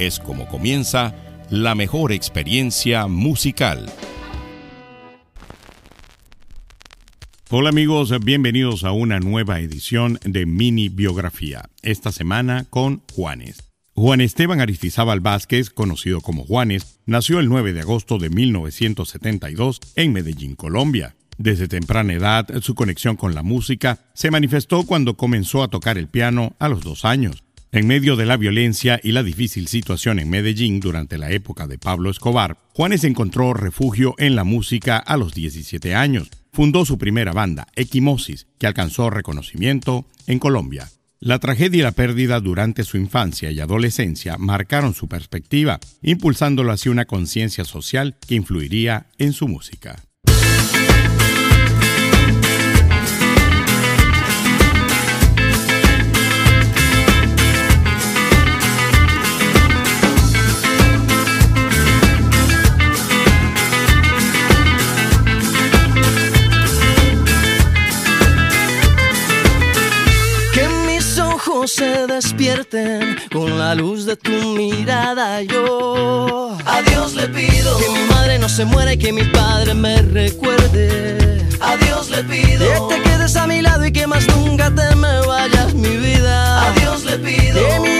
es como comienza la mejor experiencia musical. Hola amigos, bienvenidos a una nueva edición de Mini Biografía, esta semana con Juanes. Juan Esteban Aristizábal Vázquez, conocido como Juanes, nació el 9 de agosto de 1972 en Medellín, Colombia. Desde temprana edad, su conexión con la música se manifestó cuando comenzó a tocar el piano a los dos años. En medio de la violencia y la difícil situación en Medellín durante la época de Pablo Escobar, Juanes encontró refugio en la música a los 17 años. Fundó su primera banda, Equimosis, que alcanzó reconocimiento en Colombia. La tragedia y la pérdida durante su infancia y adolescencia marcaron su perspectiva, impulsándolo hacia una conciencia social que influiría en su música. Se despierten con la luz de tu mirada. Yo a Dios le pido que mi madre no se muera y que mi padre me recuerde. A Dios le pido que te quedes a mi lado y que más nunca te me vayas mi vida. A Dios le pido que mi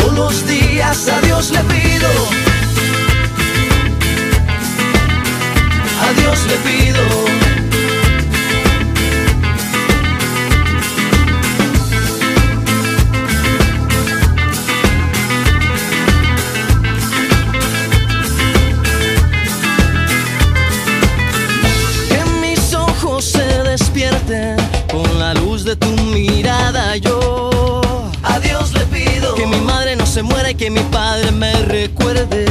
Los días a Dios le pido. A Dios le pido. Recuerde.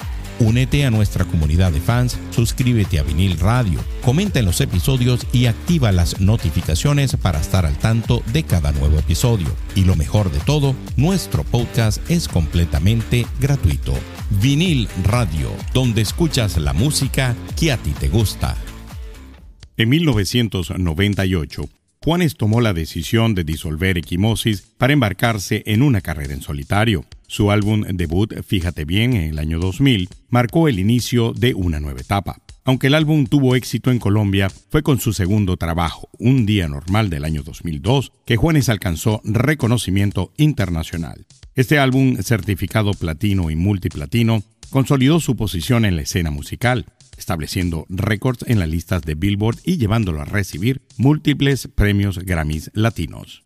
Únete a nuestra comunidad de fans, suscríbete a Vinil Radio, comenta en los episodios y activa las notificaciones para estar al tanto de cada nuevo episodio. Y lo mejor de todo, nuestro podcast es completamente gratuito. Vinil Radio, donde escuchas la música que a ti te gusta. En 1998, Juanes tomó la decisión de disolver Equimosis para embarcarse en una carrera en solitario. Su álbum debut, Fíjate bien, en el año 2000, marcó el inicio de una nueva etapa. Aunque el álbum tuvo éxito en Colombia, fue con su segundo trabajo, Un Día Normal del año 2002, que Juanes alcanzó reconocimiento internacional. Este álbum, certificado platino y multiplatino, consolidó su posición en la escena musical, estableciendo récords en las listas de Billboard y llevándolo a recibir múltiples premios Grammys latinos.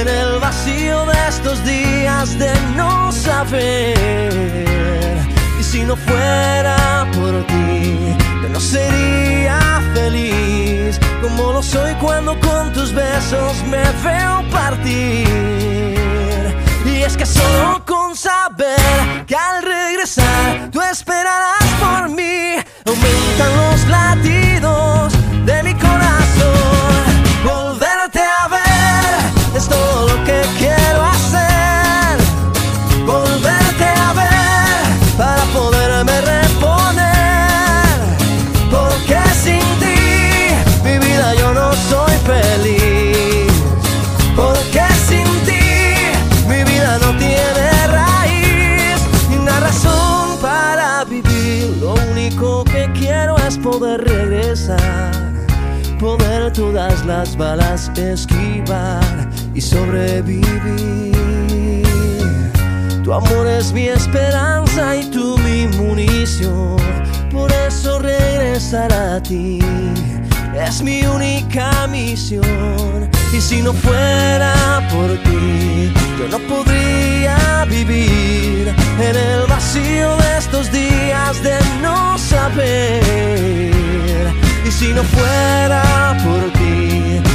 en el vacío de estos días de no saber. Y si no fuera por ti, yo no sería feliz como lo soy cuando con tus besos me veo partir. Y es que solo con saber que al regresar tú esperarás por mí, aumentan los latidos las balas esquivar y sobrevivir. Tu amor es mi esperanza y tú mi munición. Por eso regresar a ti es mi única misión. Y si no fuera por ti, yo no podría vivir en el vacío de estos días de no saber. Y si no fuera por ti,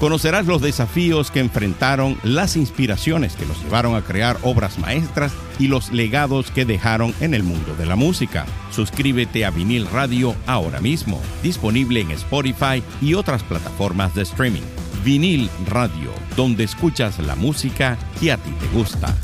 Conocerás los desafíos que enfrentaron, las inspiraciones que los llevaron a crear obras maestras y los legados que dejaron en el mundo de la música. Suscríbete a Vinil Radio ahora mismo, disponible en Spotify y otras plataformas de streaming. Vinil Radio, donde escuchas la música que a ti te gusta.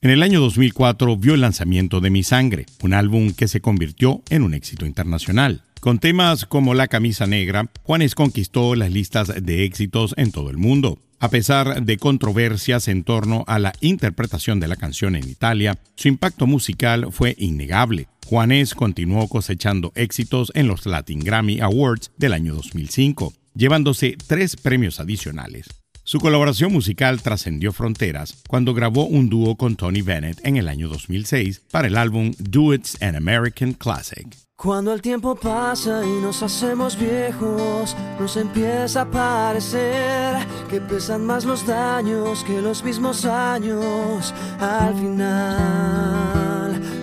En el año 2004 vio el lanzamiento de Mi Sangre, un álbum que se convirtió en un éxito internacional. Con temas como La camisa negra, Juanes conquistó las listas de éxitos en todo el mundo. A pesar de controversias en torno a la interpretación de la canción en Italia, su impacto musical fue innegable. Juanes continuó cosechando éxitos en los Latin Grammy Awards del año 2005, llevándose tres premios adicionales. Su colaboración musical trascendió fronteras cuando grabó un dúo con Tony Bennett en el año 2006 para el álbum Do It's an American Classic. Cuando el tiempo pasa y nos hacemos viejos, nos empieza a parecer que pesan más los daños que los mismos años al final.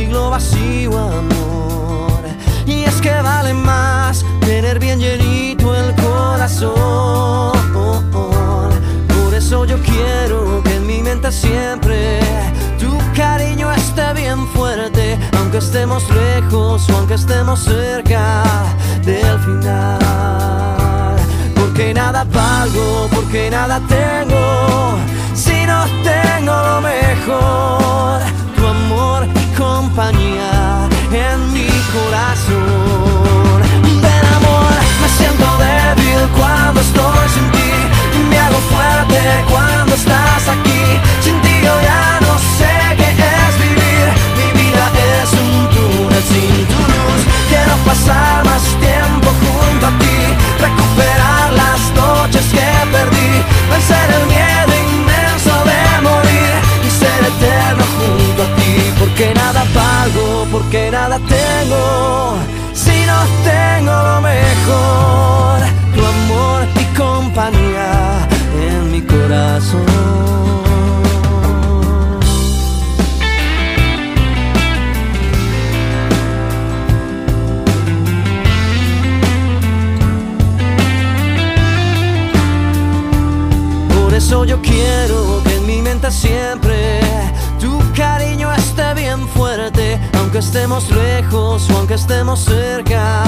siglo vacío, amor. Y es que vale más tener bien llenito el corazón yo quiero que en mi mente siempre tu cariño esté bien fuerte, aunque estemos lejos o aunque estemos cerca del final. Porque nada valgo, porque nada tengo, si no tengo lo mejor, compañía en mi corazón. Ven amor, me siento débil cuando estoy sin ti me hago fuerte cuando estás aquí. Sin ti yo ya no sé qué es vivir. Mi vida es un túnel sin tu luz. Quiero pasar nada tengo, si no tengo lo mejor, aunque estemos lejos o aunque estemos cerca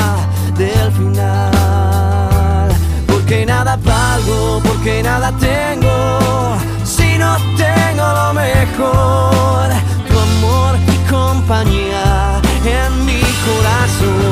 del final. Porque nada valgo, porque nada tengo, si no tengo lo mejor, tu amor y compañía en mi corazón.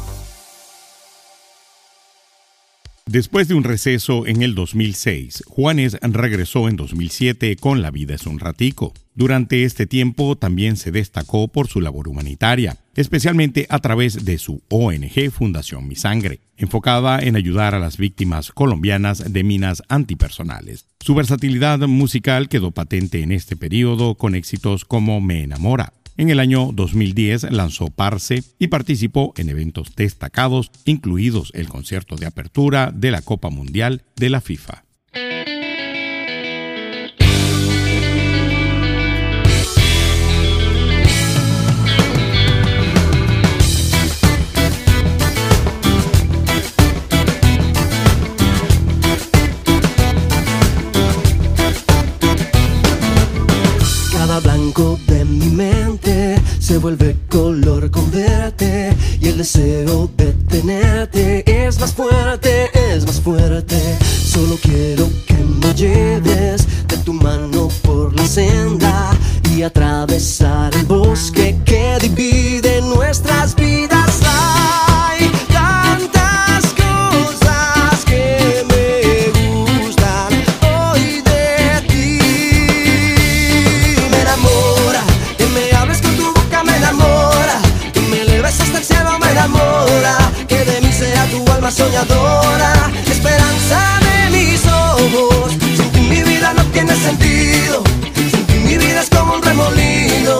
Después de un receso en el 2006, Juanes regresó en 2007 con La vida es un ratico. Durante este tiempo también se destacó por su labor humanitaria, especialmente a través de su ONG Fundación Mi Sangre, enfocada en ayudar a las víctimas colombianas de minas antipersonales. Su versatilidad musical quedó patente en este periodo con éxitos como Me enamora, en el año 2010 lanzó Parse y participó en eventos destacados, incluidos el concierto de apertura de la Copa Mundial de la FIFA. Deseo esperanza de mis ojos. Sin ti mi vida no tiene sentido, sin ti mi vida es como un remolino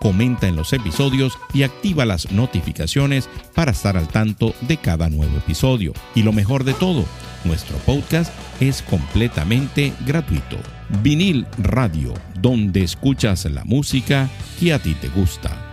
comenta en los episodios y activa las notificaciones para estar al tanto de cada nuevo episodio. Y lo mejor de todo, nuestro podcast es completamente gratuito. Vinil Radio, donde escuchas la música que a ti te gusta.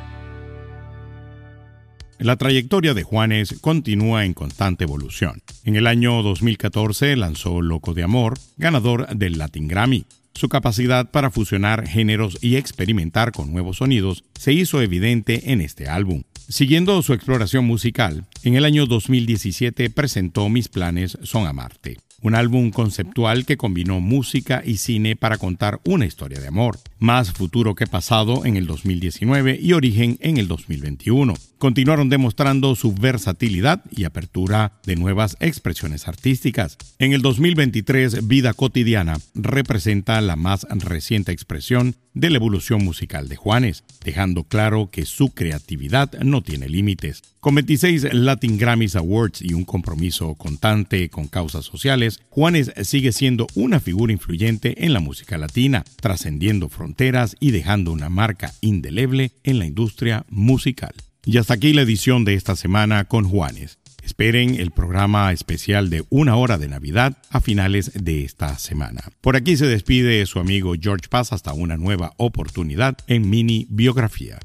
La trayectoria de Juanes continúa en constante evolución. En el año 2014 lanzó Loco de Amor, ganador del Latin Grammy. Su capacidad para fusionar géneros y experimentar con nuevos sonidos se hizo evidente en este álbum. Siguiendo su exploración musical, en el año 2017 presentó Mis planes son amarte. un álbum conceptual que combinó música y cine para contar una historia de amor, más futuro que pasado en el 2019 y origen en el 2021. Continuaron demostrando su versatilidad y apertura de nuevas expresiones artísticas. En el 2023, Vida Cotidiana representa la más reciente expresión de la evolución musical de Juanes, dejando claro que su creatividad no tiene límites. Con 26 Latin Grammys Awards y un compromiso constante con causas sociales, Juanes sigue siendo una figura influyente en la música latina, trascendiendo fronteras y dejando una marca indeleble en la industria musical. Y hasta aquí la edición de esta semana con Juanes. Esperen el programa especial de una hora de Navidad a finales de esta semana. Por aquí se despide su amigo George Paz hasta una nueva oportunidad en Mini Biografía.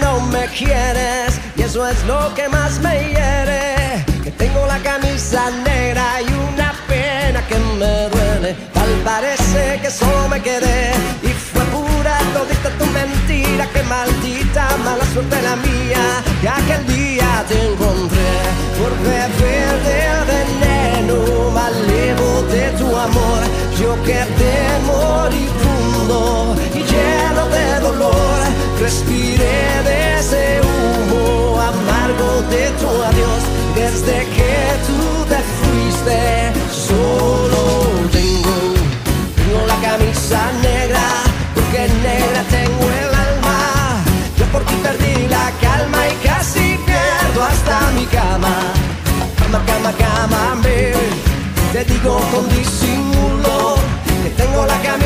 No me quieres y eso es lo que más me hiere. Que tengo la camisa negra y una pena que me duele. Tal parece que solo me quedé y fue pura todita tu mentira. Que maldita mala suerte la mía que aquel día te encontré por beber del veneno malevo de tu amor. Yo quedé moribundo y de dolor respiré de ese humo amargo de tu adiós. Desde que tú te fuiste, solo tengo, tengo la camisa negra, porque negra tengo el alma. Yo por ti perdí la calma y casi pierdo hasta mi cama. Cama, cama, cama, baby. Te digo con disimulo que tengo la camisa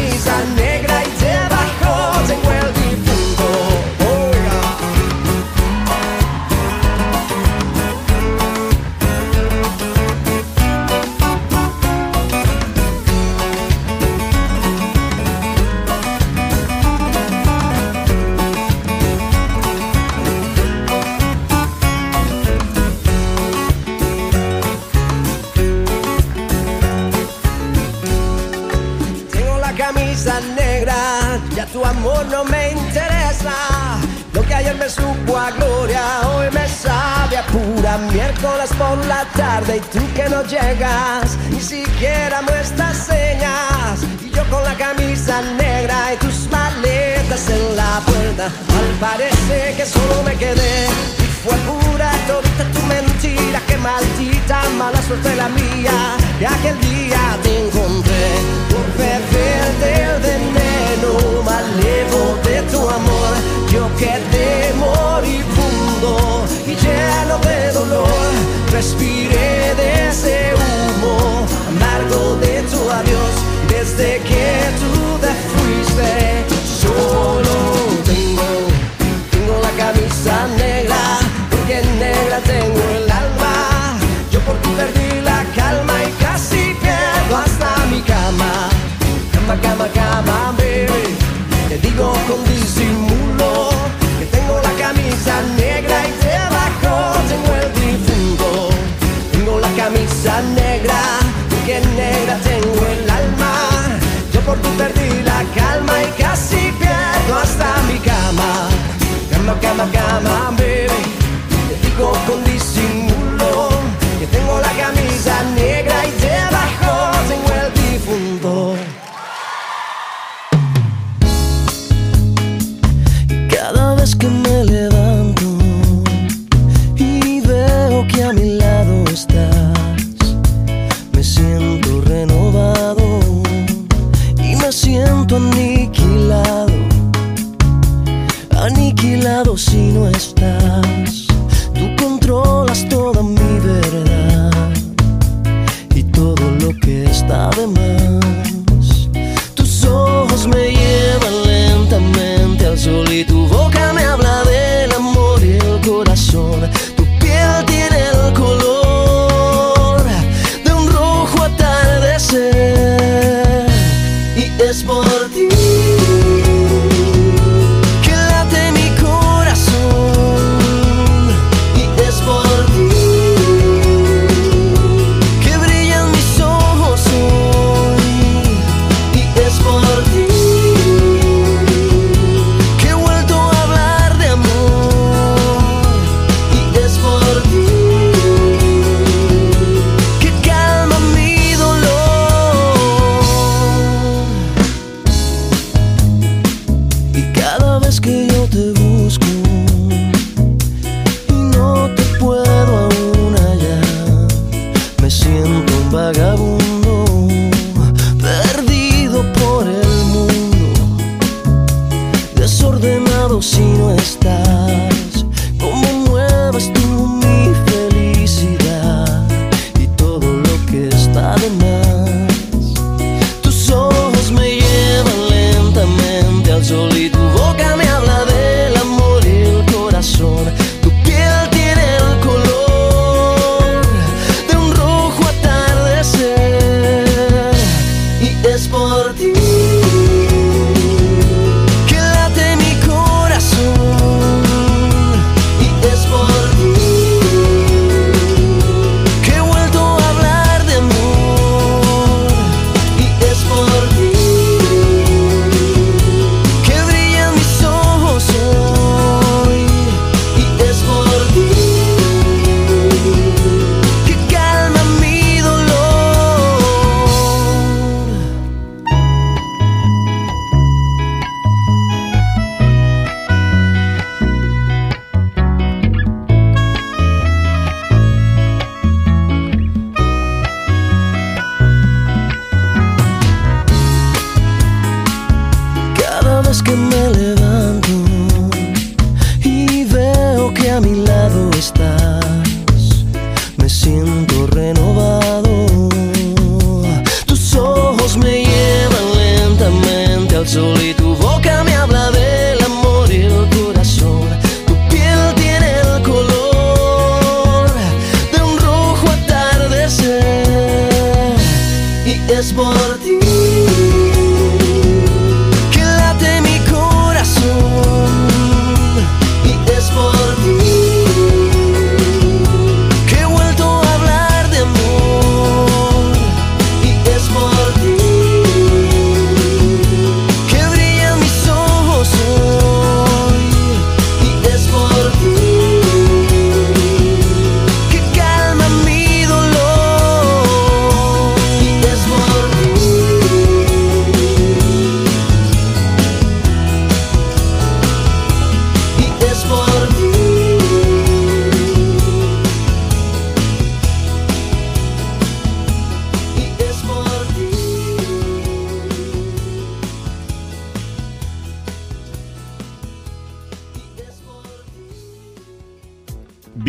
Lo que ayer me supo a gloria, hoy me sabe a pura miércoles por la tarde y tú que no llegas, ni siquiera muestras señas. Y yo con la camisa negra y tus maletas en la puerta, al parece que solo me quedé. Y fue pura toda tu mentira, que maldita mala suerte la mía, que aquel día te encontré por beber del veneno malevo de tu amor. Yo quedé moribundo y lleno de dolor. Respiré de ese humo amargo de tu adiós. Desde que tú te fuiste, solo tengo, tengo la camisa negra, porque negra tengo el alma. Yo por ti perdí la calma y casi pierdo hasta mi cama. Cama, cama, cama, baby. Te digo con disimulo que tengo la camisa negra y debajo tengo el difunto. Tengo la camisa negra, que negra tengo el alma. Yo por ti perdí la calma y casi pierdo hasta mi cama. Cama, cama, cama, baby. Con disimulo que tengo la camisa negra y debajo tengo el difunto. que me levanto y veo que a mi lado estás, me siento renovado y me siento aniquilado, aniquilado si no estás. scared